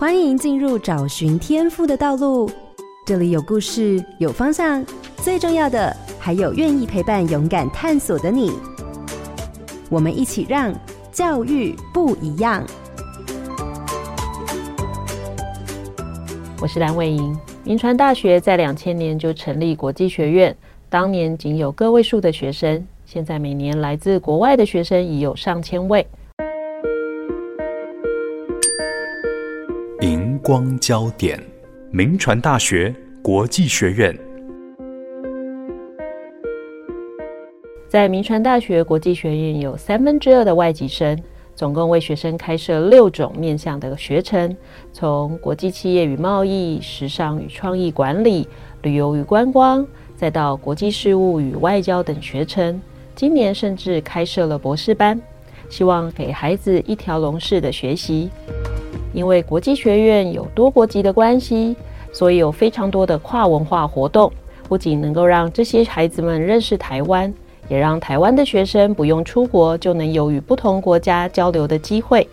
欢迎进入找寻天赋的道路。这里有故事，有方向，最重要的还有愿意陪伴、勇敢探索的你。我们一起让教育不一样。我是蓝伟莹。铭传大学在两千年就成立国际学院，当年仅有个位数的学生，现在每年来自国外的学生已有上千位。光焦点，名传大学国际学院。在名传大学国际学院有三分之二的外籍生，总共为学生开设六种面向的学程，从国际企业与贸易、时尚与创意管理、旅游与观光，再到国际事务与外交等学程。今年甚至开设了博士班，希望给孩子一条龙式的学习。因为国际学院有多国籍的关系，所以有非常多的跨文化活动，不仅能够让这些孩子们认识台湾，也让台湾的学生不用出国就能有与不同国家交流的机会。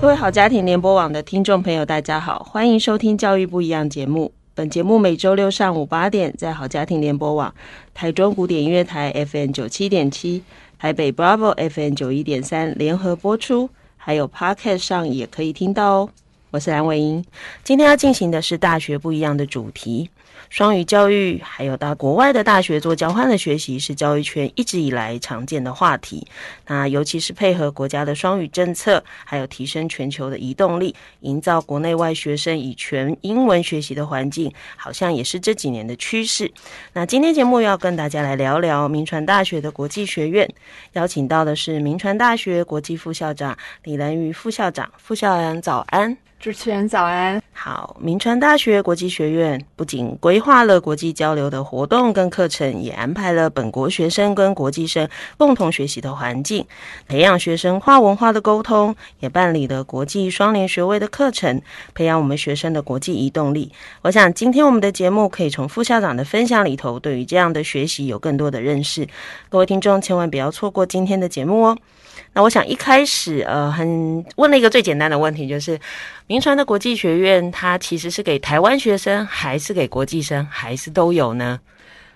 各位好家庭联播网的听众朋友，大家好，欢迎收听《教育不一样》节目。本节目每周六上午八点在好家庭联播网、台中古典音乐台 FM 九七点七、台北 Bravo FM 九一点三联合播出，还有 Podcast 上也可以听到哦。我是蓝伟英，今天要进行的是大学不一样的主题。双语教育，还有到国外的大学做交换的学习，是教育圈一直以来常见的话题。那尤其是配合国家的双语政策，还有提升全球的移动力，营造国内外学生以全英文学习的环境，好像也是这几年的趋势。那今天节目要跟大家来聊聊铭传大学的国际学院，邀请到的是铭传大学国际副校长李兰瑜副校长，副校长早安。主持人早安，好。铭传大学国际学院不仅规规划了国际交流的活动跟课程，也安排了本国学生跟国际生共同学习的环境，培养学生跨文化的沟通，也办理了国际双联学位的课程，培养我们学生的国际移动力。我想今天我们的节目可以从副校长的分享里头，对于这样的学习有更多的认识。各位听众千万不要错过今天的节目哦。那我想一开始，呃，很问了一个最简单的问题，就是明传的国际学院，它其实是给台湾学生，还是给国际生，还是都有呢？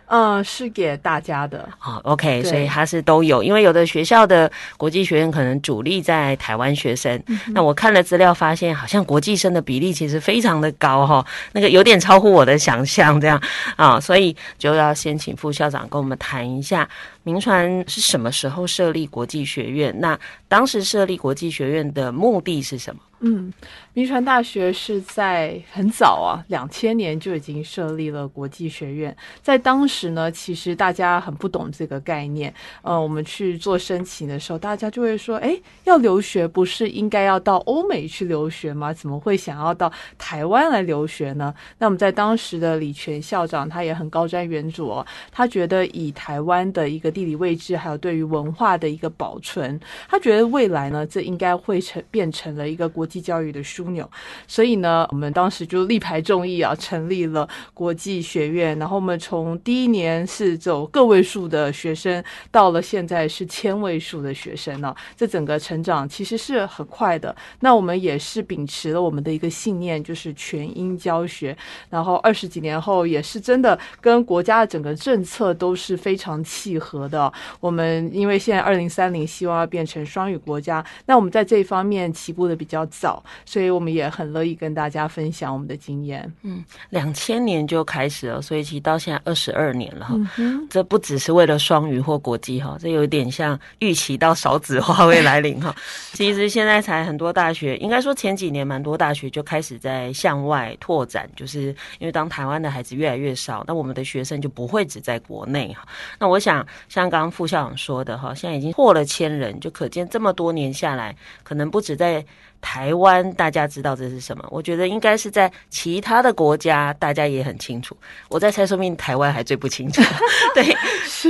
嗯，是给大家的。好，OK，所以它是都有，因为有的学校的国际学院可能主力在台湾学生。嗯、那我看了资料，发现好像国际生的比例其实非常的高哈，那个有点超乎我的想象，这样啊，所以就要先请副校长跟我们谈一下，明传是什么时候设立国际学院？那当时设立国际学院的目的是什么？嗯，铭传大学是在很早啊，两千年就已经设立了国际学院。在当时呢，其实大家很不懂这个概念。呃，我们去做申请的时候，大家就会说：“哎，要留学不是应该要到欧美去留学吗？怎么会想要到台湾来留学呢？”那我们在当时的李全校长他也很高瞻远瞩哦，他觉得以台湾的一个地理位置，还有对于文化的一个保存，他觉得未来呢，这应该会成变成了一个国际。教育的枢纽，所以呢，我们当时就力排众议啊，成立了国际学院。然后我们从第一年是走个位数的学生，到了现在是千位数的学生呢、这整个成长其实是很快的。那我们也是秉持了我们的一个信念，就是全英教学。然后二十几年后，也是真的跟国家的整个政策都是非常契合的。我们因为现在二零三零希望要变成双语国家，那我们在这一方面起步的比较早早。所以我们也很乐意跟大家分享我们的经验。嗯，两千年就开始了，所以其实到现在二十二年了哈。嗯，这不只是为了双语或国际哈，这有点像预期到少子化会来临哈。其实现在才很多大学，应该说前几年蛮多大学就开始在向外拓展，就是因为当台湾的孩子越来越少，那我们的学生就不会只在国内哈。那我想像刚刚副校长说的哈，现在已经破了千人，就可见这么多年下来，可能不止在。台湾大家知道这是什么？我觉得应该是在其他的国家大家也很清楚。我在猜，说明台湾还最不清楚。对，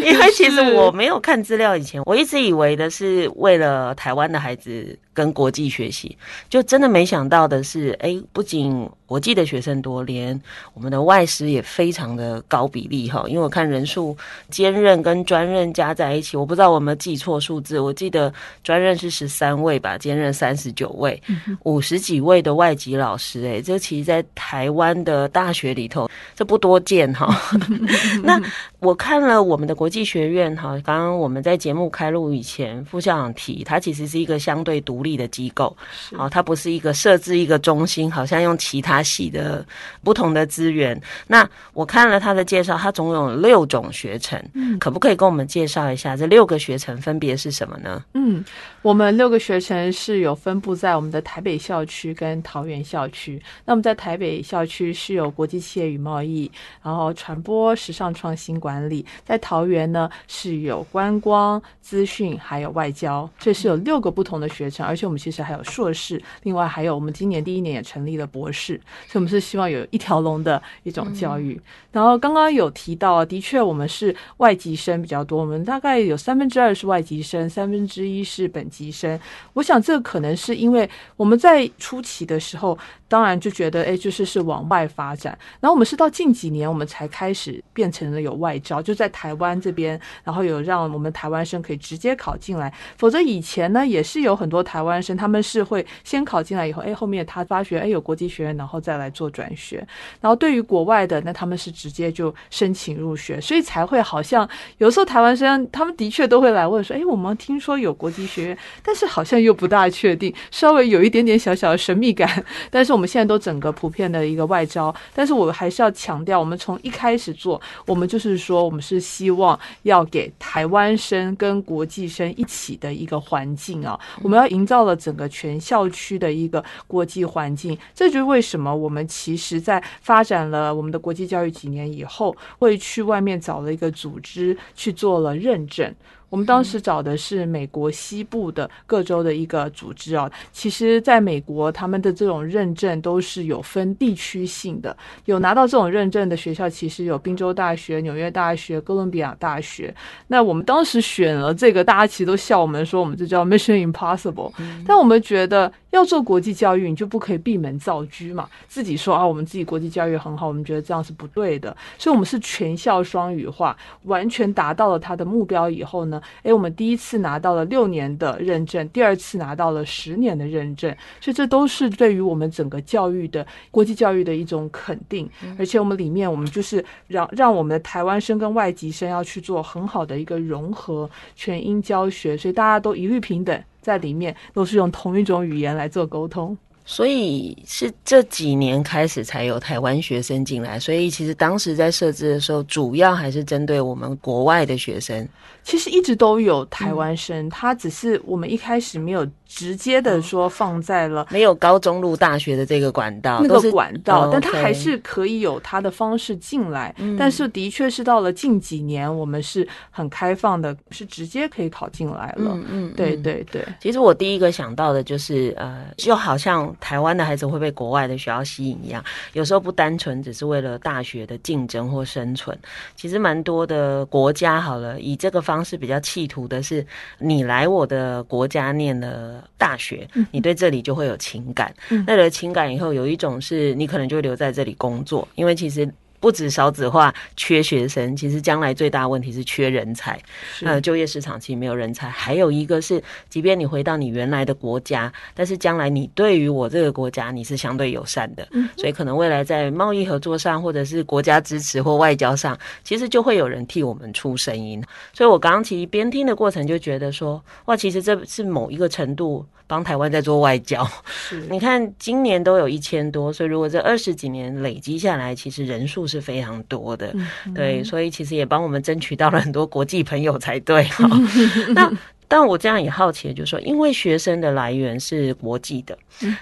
因为其实我没有看资料以前，我一直以为的是为了台湾的孩子。跟国际学习，就真的没想到的是，哎，不仅国际的学生多，连我们的外师也非常的高比例哈。因为我看人数兼任跟专任加在一起，我不知道我们记错数字，我记得专任是十三位吧，兼任三十九位，五十几位的外籍老师，哎，这其实在台湾的大学里头，这不多见哈。那我看了我们的国际学院哈，刚刚我们在节目开录以前，副校长提，它其实是一个相对独。立的机构，好，它不是一个设置一个中心，好像用其他系的不同的资源。那我看了他的介绍，他总有六种学程，嗯，可不可以跟我们介绍一下这六个学程分别是什么呢？嗯，我们六个学程是有分布在我们的台北校区跟桃园校区。那么在台北校区是有国际企业与贸易，然后传播、时尚创新管理；在桃园呢是有观光、资讯还有外交，这是有六个不同的学程。而且我们其实还有硕士，另外还有我们今年第一年也成立了博士，所以我们是希望有一条龙的一种教育。嗯、然后刚刚有提到，的确我们是外籍生比较多，我们大概有三分之二是外籍生，三分之一是本籍生。我想这可能是因为我们在初期的时候，当然就觉得哎，就是是往外发展。然后我们是到近几年，我们才开始变成了有外招，就在台湾这边，然后有让我们台湾生可以直接考进来。否则以前呢，也是有很多台湾。生他们是会先考进来以后，哎，后面他发觉哎有国际学院，然后再来做转学。然后对于国外的，那他们是直接就申请入学，所以才会好像有时候台湾生他们的确都会来问说，哎，我们听说有国际学院，但是好像又不大确定，稍微有一点点小小的神秘感。但是我们现在都整个普遍的一个外招，但是我还是要强调，我们从一开始做，我们就是说，我们是希望要给台湾生跟国际生一起的一个环境啊，我们要营造。了整个全校区的一个国际环境，这就是为什么我们其实在发展了我们的国际教育几年以后，会去外面找了一个组织去做了认证。我们当时找的是美国西部的各州的一个组织啊，其实在美国他们的这种认证都是有分地区性的，有拿到这种认证的学校，其实有宾州大学、纽约大学、哥伦比亚大学。那我们当时选了这个，大家其实都笑我们说我们这叫 Mission Impossible，但我们觉得。要做国际教育，你就不可以闭门造车嘛？自己说啊，我们自己国际教育很好，我们觉得这样是不对的。所以，我们是全校双语化，完全达到了他的目标以后呢，诶，我们第一次拿到了六年的认证，第二次拿到了十年的认证，所以这都是对于我们整个教育的国际教育的一种肯定。而且，我们里面我们就是让让我们的台湾生跟外籍生要去做很好的一个融合，全英教学，所以大家都一律平等。在里面都是用同一种语言来做沟通，所以是这几年开始才有台湾学生进来。所以其实当时在设置的时候，主要还是针对我们国外的学生。其实一直都有台湾生，他只是我们一开始没有。直接的说放在了没有高中入大学的这个管道，那个管道，但它还是可以有它的方式进来。但是的确是到了近几年，我们是很开放的，是直接可以考进来了。嗯嗯，对对对。其实我第一个想到的就是，呃，就好像台湾的孩子会被国外的学校吸引一样，有时候不单纯只是为了大学的竞争或生存。其实蛮多的国家，好了，以这个方式比较企图的是，你来我的国家念了。大学，你对这里就会有情感。那有了情感以后，有一种是你可能就会留在这里工作，因为其实。不止少子化缺学生，其实将来最大问题是缺人才。呃，就业市场其实没有人才。还有一个是，即便你回到你原来的国家，但是将来你对于我这个国家你是相对友善的，嗯，所以可能未来在贸易合作上，或者是国家支持或外交上，其实就会有人替我们出声音。所以我刚刚其实边听的过程就觉得说，哇，其实这是某一个程度帮台湾在做外交。你看今年都有一千多，所以如果这二十几年累积下来，其实人数是。是非常多的，对，所以其实也帮我们争取到了很多国际朋友才对哈。那但我这样也好奇，就是说，因为学生的来源是国际的，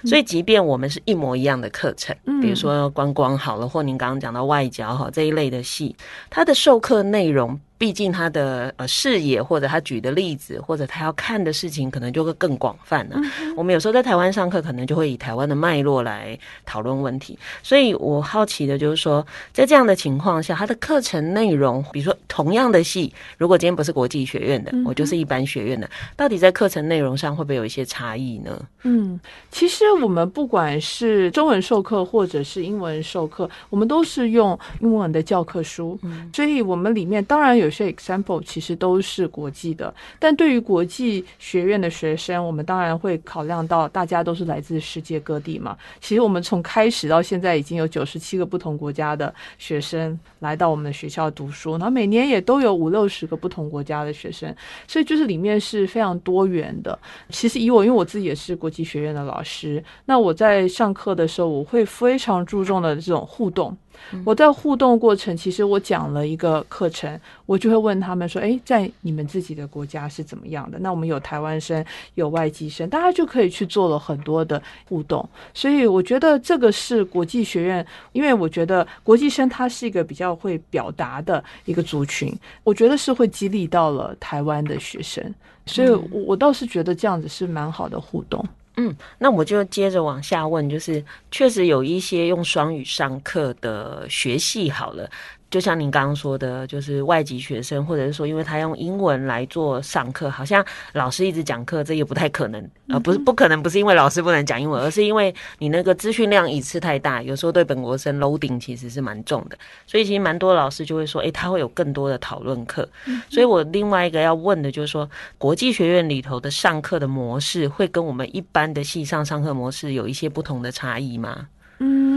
所以即便我们是一模一样的课程，比如说观光好了，或您刚刚讲到外交哈这一类的系，它的授课内容。毕竟他的呃视野或者他举的例子或者他要看的事情可能就会更广泛了。嗯、我们有时候在台湾上课，可能就会以台湾的脉络来讨论问题。所以我好奇的就是说，在这样的情况下，他的课程内容，比如说同样的系，如果今天不是国际学院的，嗯、我就是一般学院的，到底在课程内容上会不会有一些差异呢？嗯，其实我们不管是中文授课或者是英文授课，我们都是用英文的教科书，嗯、所以我们里面当然有些 example 其实都是国际的，但对于国际学院的学生，我们当然会考量到大家都是来自世界各地嘛。其实我们从开始到现在已经有九十七个不同国家的学生来到我们的学校读书，然后每年也都有五六十个不同国家的学生，所以就是里面是非常多元的。其实以我，因为我自己也是国际学院的老师，那我在上课的时候，我会非常注重的这种互动。我在互动过程，其实我讲了一个课程，我就会问他们说：“诶，在你们自己的国家是怎么样的？”那我们有台湾生，有外籍生，大家就可以去做了很多的互动。所以我觉得这个是国际学院，因为我觉得国际生他是一个比较会表达的一个族群，我觉得是会激励到了台湾的学生。所以我倒是觉得这样子是蛮好的互动。嗯，那我就接着往下问，就是确实有一些用双语上课的学系好了。就像您刚刚说的，就是外籍学生，或者是说，因为他用英文来做上课，好像老师一直讲课，这也不太可能。呃，不是不可能，不是因为老师不能讲英文，而是因为你那个资讯量一次太大，有时候对本国生 loading 其实是蛮重的。所以其实蛮多老师就会说，诶，他会有更多的讨论课。所以我另外一个要问的就是说，国际学院里头的上课的模式，会跟我们一般的系上上课模式有一些不同的差异吗？嗯。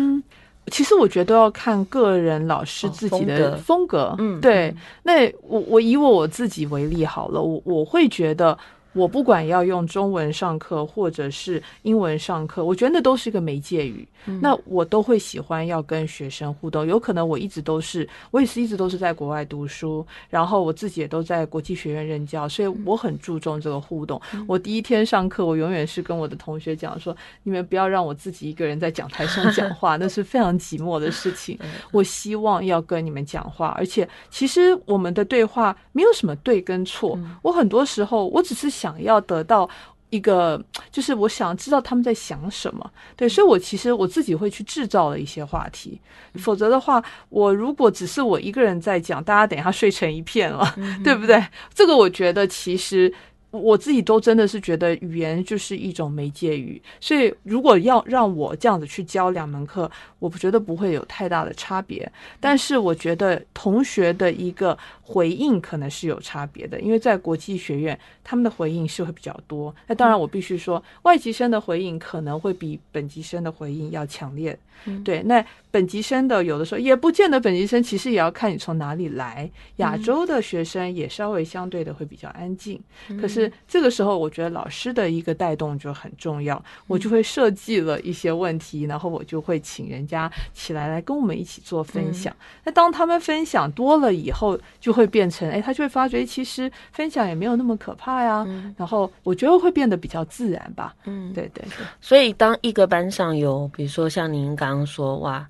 其实我觉得要看个人老师自己的风格，哦、风格嗯，对。那我我以我我自己为例好了，我我会觉得。我不管要用中文上课或者是英文上课，我觉得那都是一个媒介语。嗯、那我都会喜欢要跟学生互动。有可能我一直都是，我也是一直都是在国外读书，然后我自己也都在国际学院任教，所以我很注重这个互动。嗯、我第一天上课，我永远是跟我的同学讲说：“你们不要让我自己一个人在讲台上讲话，那是非常寂寞的事情。我希望要跟你们讲话，而且其实我们的对话没有什么对跟错。我很多时候我只是想。想要得到一个，就是我想知道他们在想什么，对，所以我其实我自己会去制造了一些话题，否则的话，我如果只是我一个人在讲，大家等一下睡成一片了，嗯、对不对？这个我觉得其实。我自己都真的是觉得语言就是一种媒介语，所以如果要让我这样子去教两门课，我不觉得不会有太大的差别。但是我觉得同学的一个回应可能是有差别的，因为在国际学院，他们的回应是会比较多。那当然，我必须说，外籍生的回应可能会比本籍生的回应要强烈。对，那本籍生的有的时候也不见得，本籍生其实也要看你从哪里来。亚洲的学生也稍微相对的会比较安静，可是。这个时候，我觉得老师的一个带动就很重要。我就会设计了一些问题，然后我就会请人家起来来跟我们一起做分享。那当他们分享多了以后，就会变成，哎，他就会发觉，其实分享也没有那么可怕呀。然后我觉得会变得比较自然吧。嗯，对对对。所以当一个班上有，比如说像您刚刚说，哇。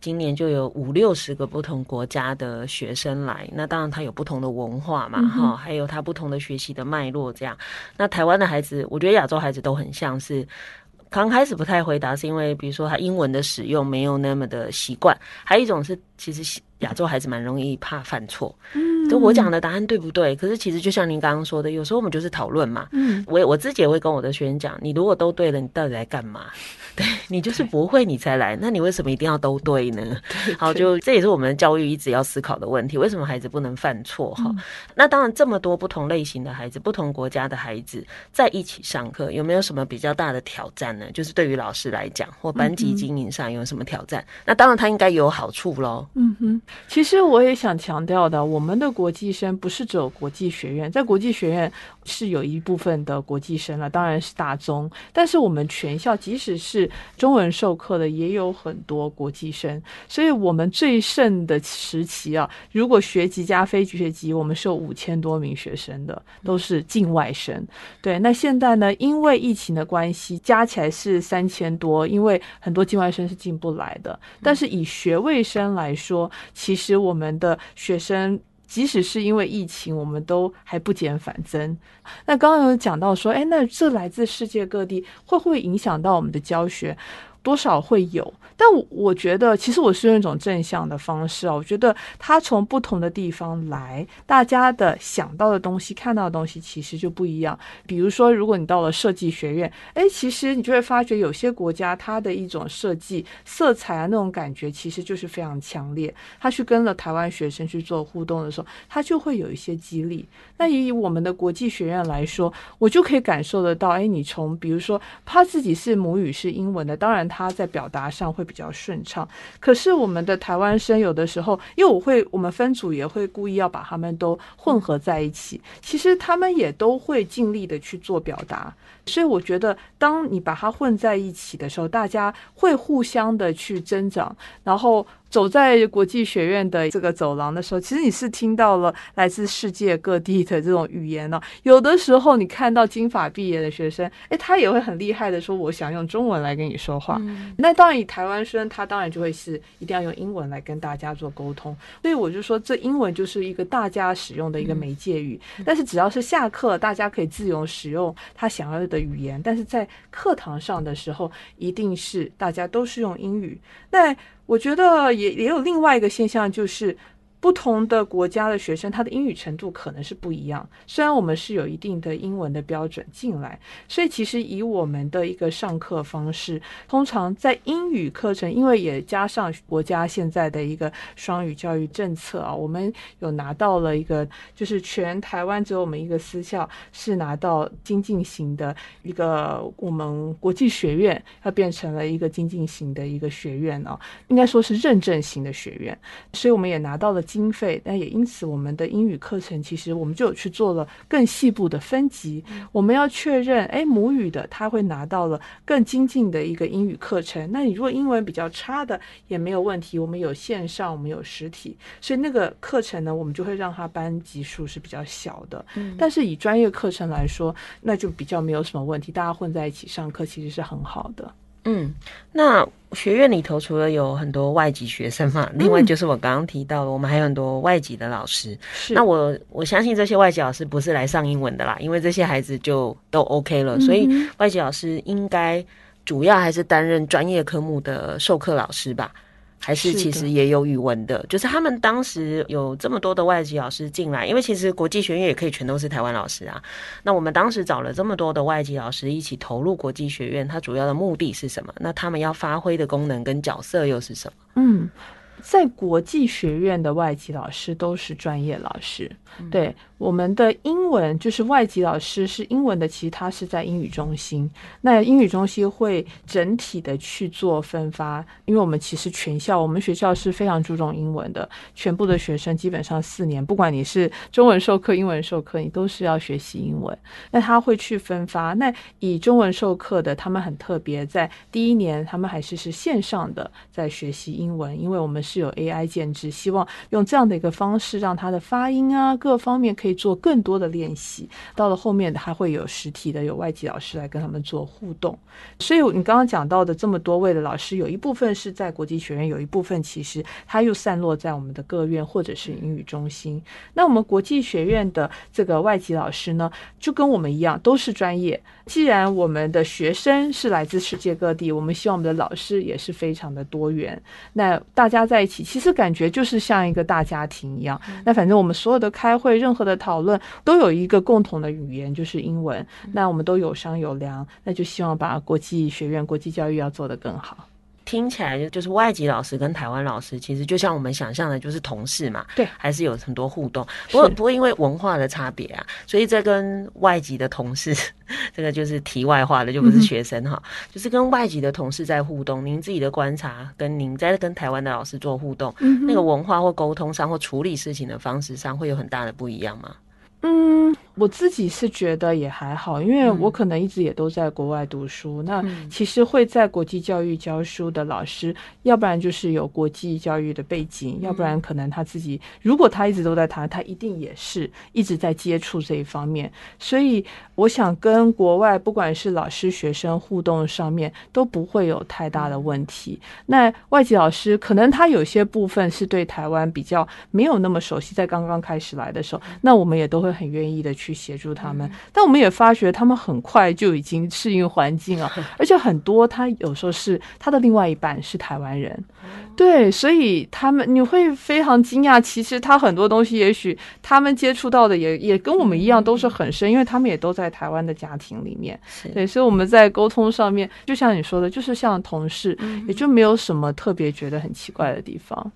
今年就有五六十个不同国家的学生来，那当然他有不同的文化嘛，哈、嗯，还有他不同的学习的脉络，这样。那台湾的孩子，我觉得亚洲孩子都很像是，刚开始不太回答，是因为比如说他英文的使用没有那么的习惯，还有一种是其实亚洲孩子蛮容易怕犯错。嗯就我讲的答案对不对？可是其实就像您刚刚说的，有时候我们就是讨论嘛。嗯，我我自己也会跟我的学员讲，你如果都对了，你到底来干嘛？对，你就是不会你才来，那你为什么一定要都对呢？好，就这也是我们教育一直要思考的问题：为什么孩子不能犯错？哈，那当然这么多不同类型的孩子，不同国家的孩子在一起上课，有没有什么比较大的挑战呢？就是对于老师来讲，或班级经营上有什么挑战？那当然他应该有好处喽。嗯哼，其实我也想强调的，我们的。国际生不是只有国际学院，在国际学院是有一部分的国际生了，当然是大中。但是我们全校即使是中文授课的，也有很多国际生。所以，我们最盛的时期啊，如果学籍加非学籍，我们是有五千多名学生的，都是境外生。对，那现在呢，因为疫情的关系，加起来是三千多，因为很多境外生是进不来的。但是以学位生来说，其实我们的学生。即使是因为疫情，我们都还不减反增。那刚刚有讲到说，哎，那这来自世界各地，会不会影响到我们的教学？多少会有，但我觉得其实我是用一种正向的方式啊。我觉得他从不同的地方来，大家的想到的东西、看到的东西其实就不一样。比如说，如果你到了设计学院，诶，其实你就会发觉有些国家它的一种设计色彩啊，那种感觉其实就是非常强烈。他去跟了台湾学生去做互动的时候，他就会有一些激励。那以我们的国际学院来说，我就可以感受得到，诶，你从比如说他自己是母语是英文的，当然。他在表达上会比较顺畅，可是我们的台湾生有的时候，因为我会，我们分组也会故意要把他们都混合在一起，其实他们也都会尽力的去做表达，所以我觉得，当你把它混在一起的时候，大家会互相的去增长，然后。走在国际学院的这个走廊的时候，其实你是听到了来自世界各地的这种语言呢。有的时候你看到金发毕业的学生，诶，他也会很厉害的说：“我想用中文来跟你说话。”那当然，以台湾生，他当然就会是一定要用英文来跟大家做沟通。所以我就说，这英文就是一个大家使用的一个媒介语。但是只要是下课，大家可以自由使用他想要的语言。但是在课堂上的时候，一定是大家都是用英语。那我觉得也也有另外一个现象，就是。不同的国家的学生，他的英语程度可能是不一样。虽然我们是有一定的英文的标准进来，所以其实以我们的一个上课方式，通常在英语课程，因为也加上国家现在的一个双语教育政策啊，我们有拿到了一个，就是全台湾只有我们一个私校是拿到精进型的一个，我们国际学院它变成了一个精进型的一个学院啊，应该说是认证型的学院，所以我们也拿到了。经费，但也因此，我们的英语课程其实我们就有去做了更细部的分级。我们要确认，哎，母语的他会拿到了更精进的一个英语课程。那你如果英文比较差的也没有问题，我们有线上，我们有实体，所以那个课程呢，我们就会让他班级数是比较小的。但是以专业课程来说，那就比较没有什么问题，大家混在一起上课其实是很好的。嗯，那学院里头除了有很多外籍学生嘛，另外就是我刚刚提到的，我们还有很多外籍的老师。是，那我我相信这些外籍老师不是来上英文的啦，因为这些孩子就都 OK 了，所以外籍老师应该主要还是担任专业科目的授课老师吧。还是其实也有语文的，就是他们当时有这么多的外籍老师进来，因为其实国际学院也可以全都是台湾老师啊。那我们当时找了这么多的外籍老师一起投入国际学院，它主要的目的是什么？那他们要发挥的功能跟角色又是什么？嗯。在国际学院的外籍老师都是专业老师，嗯、对我们的英文就是外籍老师是英文的，其实他是在英语中心。那英语中心会整体的去做分发，因为我们其实全校，我们学校是非常注重英文的，全部的学生基本上四年，不管你是中文授课、英文授课，你都是要学习英文。那他会去分发，那以中文授课的，他们很特别，在第一年他们还是是线上的在学习英文，因为我们是。有 AI 建制，希望用这样的一个方式，让他的发音啊各方面可以做更多的练习。到了后面还会有实体的，有外籍老师来跟他们做互动。所以你刚刚讲到的这么多位的老师，有一部分是在国际学院，有一部分其实他又散落在我们的各院或者是英语中心。那我们国际学院的这个外籍老师呢，就跟我们一样，都是专业。既然我们的学生是来自世界各地，我们希望我们的老师也是非常的多元。那大家在一起，其实感觉就是像一个大家庭一样。那反正我们所有的开会、任何的讨论，都有一个共同的语言，就是英文。那我们都有商有量，那就希望把国际学院、国际教育要做得更好。听起来就就是外籍老师跟台湾老师，其实就像我们想象的，就是同事嘛。对，还是有很多互动。不过不过因为文化的差别啊，所以这跟外籍的同事，这个就是题外话了，就不是学生哈，嗯、就是跟外籍的同事在互动。您自己的观察，跟您在跟台湾的老师做互动，嗯、那个文化或沟通上或处理事情的方式上，会有很大的不一样吗？嗯。我自己是觉得也还好，因为我可能一直也都在国外读书。嗯、那其实会在国际教育教书的老师，要不然就是有国际教育的背景，嗯、要不然可能他自己，如果他一直都在谈，他一定也是一直在接触这一方面。所以我想跟国外不管是老师学生互动上面都不会有太大的问题。那外籍老师可能他有些部分是对台湾比较没有那么熟悉，在刚刚开始来的时候，那我们也都会很愿意的去协助他们。但我们也发觉他们很快就已经适应环境了，而且很多他有时候是他的另外一半是台湾人，对，所以他们你会非常惊讶，其实他很多东西也许他们接触到的也也跟我们一样都是很深，因为他们也都在台湾的家庭里面，对，所以我们在沟通上面，就像你说的，就是像同事，也就没有什么特别觉得很奇怪的地方。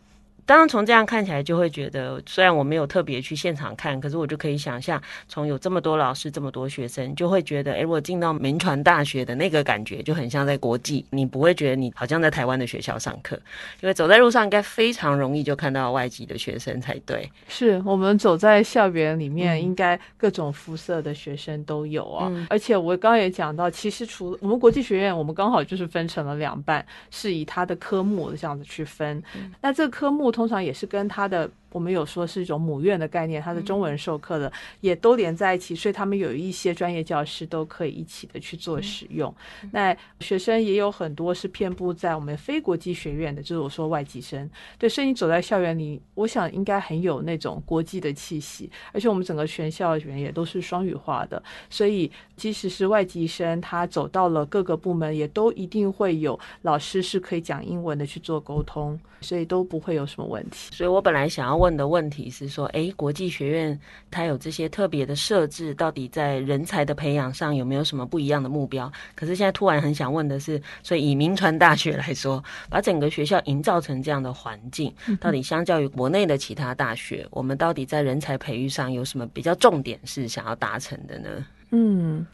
当然，从这样看起来，就会觉得，虽然我没有特别去现场看，可是我就可以想象，从有这么多老师、这么多学生，就会觉得，哎，我进到民传大学的那个感觉，就很像在国际。你不会觉得你好像在台湾的学校上课，因为走在路上应该非常容易就看到外籍的学生才对。是我们走在校园里面，应该各种肤色的学生都有啊。嗯、而且我刚刚也讲到，其实除了我们国际学院，我们刚好就是分成了两半，是以它的科目这样子去分。嗯、那这个科目。通常也是跟他的。我们有说是一种母院的概念，它的中文授课的也都连在一起，所以他们有一些专业教师都可以一起的去做使用。那学生也有很多是遍布在我们非国际学院的，就是我说外籍生。对，所以你走在校园里，我想应该很有那种国际的气息。而且我们整个全校园也都是双语化的，所以即使是外籍生，他走到了各个部门，也都一定会有老师是可以讲英文的去做沟通，所以都不会有什么问题。所以我本来想要。问的问题是说，诶，国际学院它有这些特别的设置，到底在人才的培养上有没有什么不一样的目标？可是现在突然很想问的是，所以以名传大学来说，把整个学校营造成这样的环境，到底相较于国内的其他大学，我们到底在人才培育上有什么比较重点是想要达成的呢？嗯。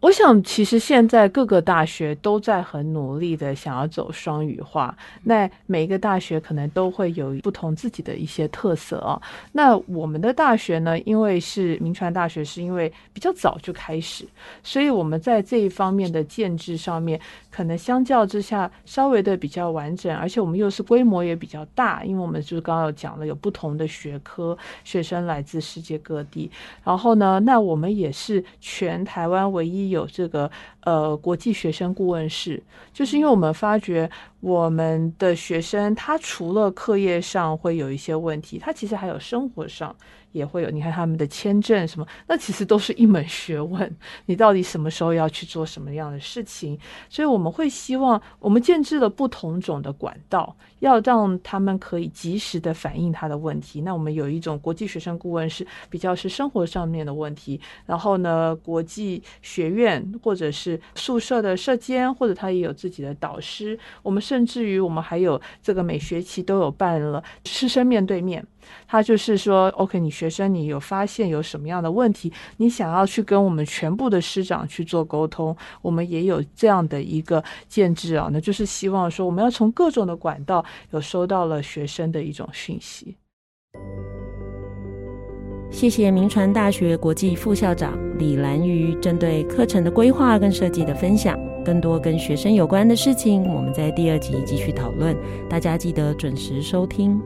我想，其实现在各个大学都在很努力的想要走双语化。那每一个大学可能都会有不同自己的一些特色啊。那我们的大学呢，因为是铭传大学，是因为比较早就开始，所以我们在这一方面的建制上面，可能相较之下稍微的比较完整，而且我们又是规模也比较大，因为我们就是刚刚有讲了，有不同的学科，学生来自世界各地。然后呢，那我们也是全台湾唯一。有这个呃国际学生顾问室，就是因为我们发觉我们的学生他除了课业上会有一些问题，他其实还有生活上。也会有，你看他们的签证什么，那其实都是一门学问。你到底什么时候要去做什么样的事情？所以我们会希望，我们建置了不同种的管道，要让他们可以及时的反映他的问题。那我们有一种国际学生顾问是比较是生活上面的问题，然后呢，国际学院或者是宿舍的舍监，或者他也有自己的导师。我们甚至于我们还有这个每学期都有办了师生面对面。他就是说，OK，你学生你有发现有什么样的问题，你想要去跟我们全部的师长去做沟通，我们也有这样的一个建制啊，那就是希望说我们要从各种的管道有收到了学生的一种讯息。谢谢明传大学国际副校长李兰瑜针对课程的规划跟设计的分享，更多跟学生有关的事情，我们在第二集继续讨论，大家记得准时收听。